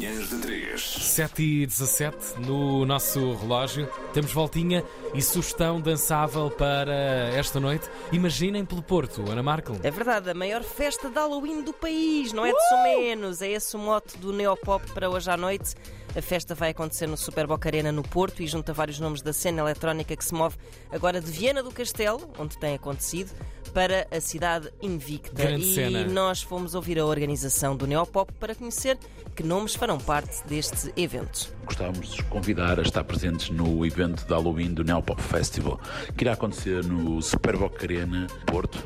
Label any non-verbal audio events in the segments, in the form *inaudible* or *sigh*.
Manhãs de 3. 7 e 17 no nosso relógio. Temos voltinha e sugestão dançável para esta noite. Imaginem pelo Porto, Ana Markel. É verdade, a maior festa de Halloween do país, não é de menos. É esse o mote do Neopop para hoje à noite. A festa vai acontecer no Super Boca Arena no Porto e junta vários nomes da cena eletrónica que se move agora de Viena do Castelo, onde tem acontecido, para a cidade invicta. Grande e cena. nós fomos ouvir a organização do Neopop para conhecer que nomes farão parte deste evento. Gostávamos de os convidar a estar presentes no evento de Halloween do Neopop Festival, que irá acontecer no Super Boca Arena, Porto,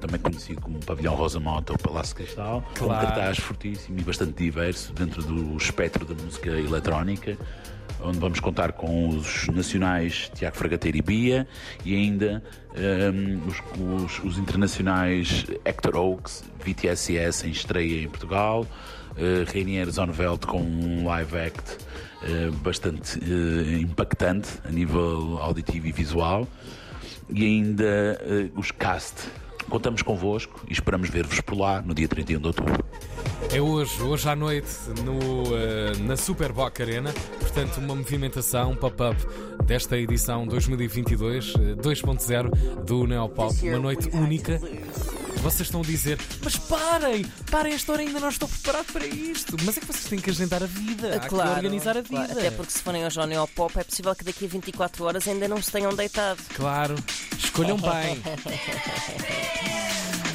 também conhecido como Pavilhão Rosa Mota ou Palácio Cristal, com um Claro. cartaz fortíssimo e bastante diverso dentro do espectro da música eletrónica, onde vamos contar com os nacionais Tiago Fragateiro e Bia e ainda ehm, os, os- os internacionais Hector Oaks, VTSS em estreia em Portugal, uh, Reinier Zonveld com um live act eh, bastante eh, impactante a nível auditivo e visual e ainda eh, os cast. Contamos convosco e esperamos ver-vos por lá no dia 31 de outubro. É hoje, hoje à noite, no, eh, na Super Boca Arena. Portanto, uma movimentação pop-up desta edição 2022 eh, 2.0 do Neopop. Uma noite única. Vocês estão a dizer, mas parem, parem, esta hora ainda não estou preparado para isto. Mas é que vocês têm que agendar a vida, há que organizar a vida. claro. Até porque se forem hoje ao Neopop é possível que daqui a 24 horas ainda não se tenham deitado. Claro, escolham bem. *laughs*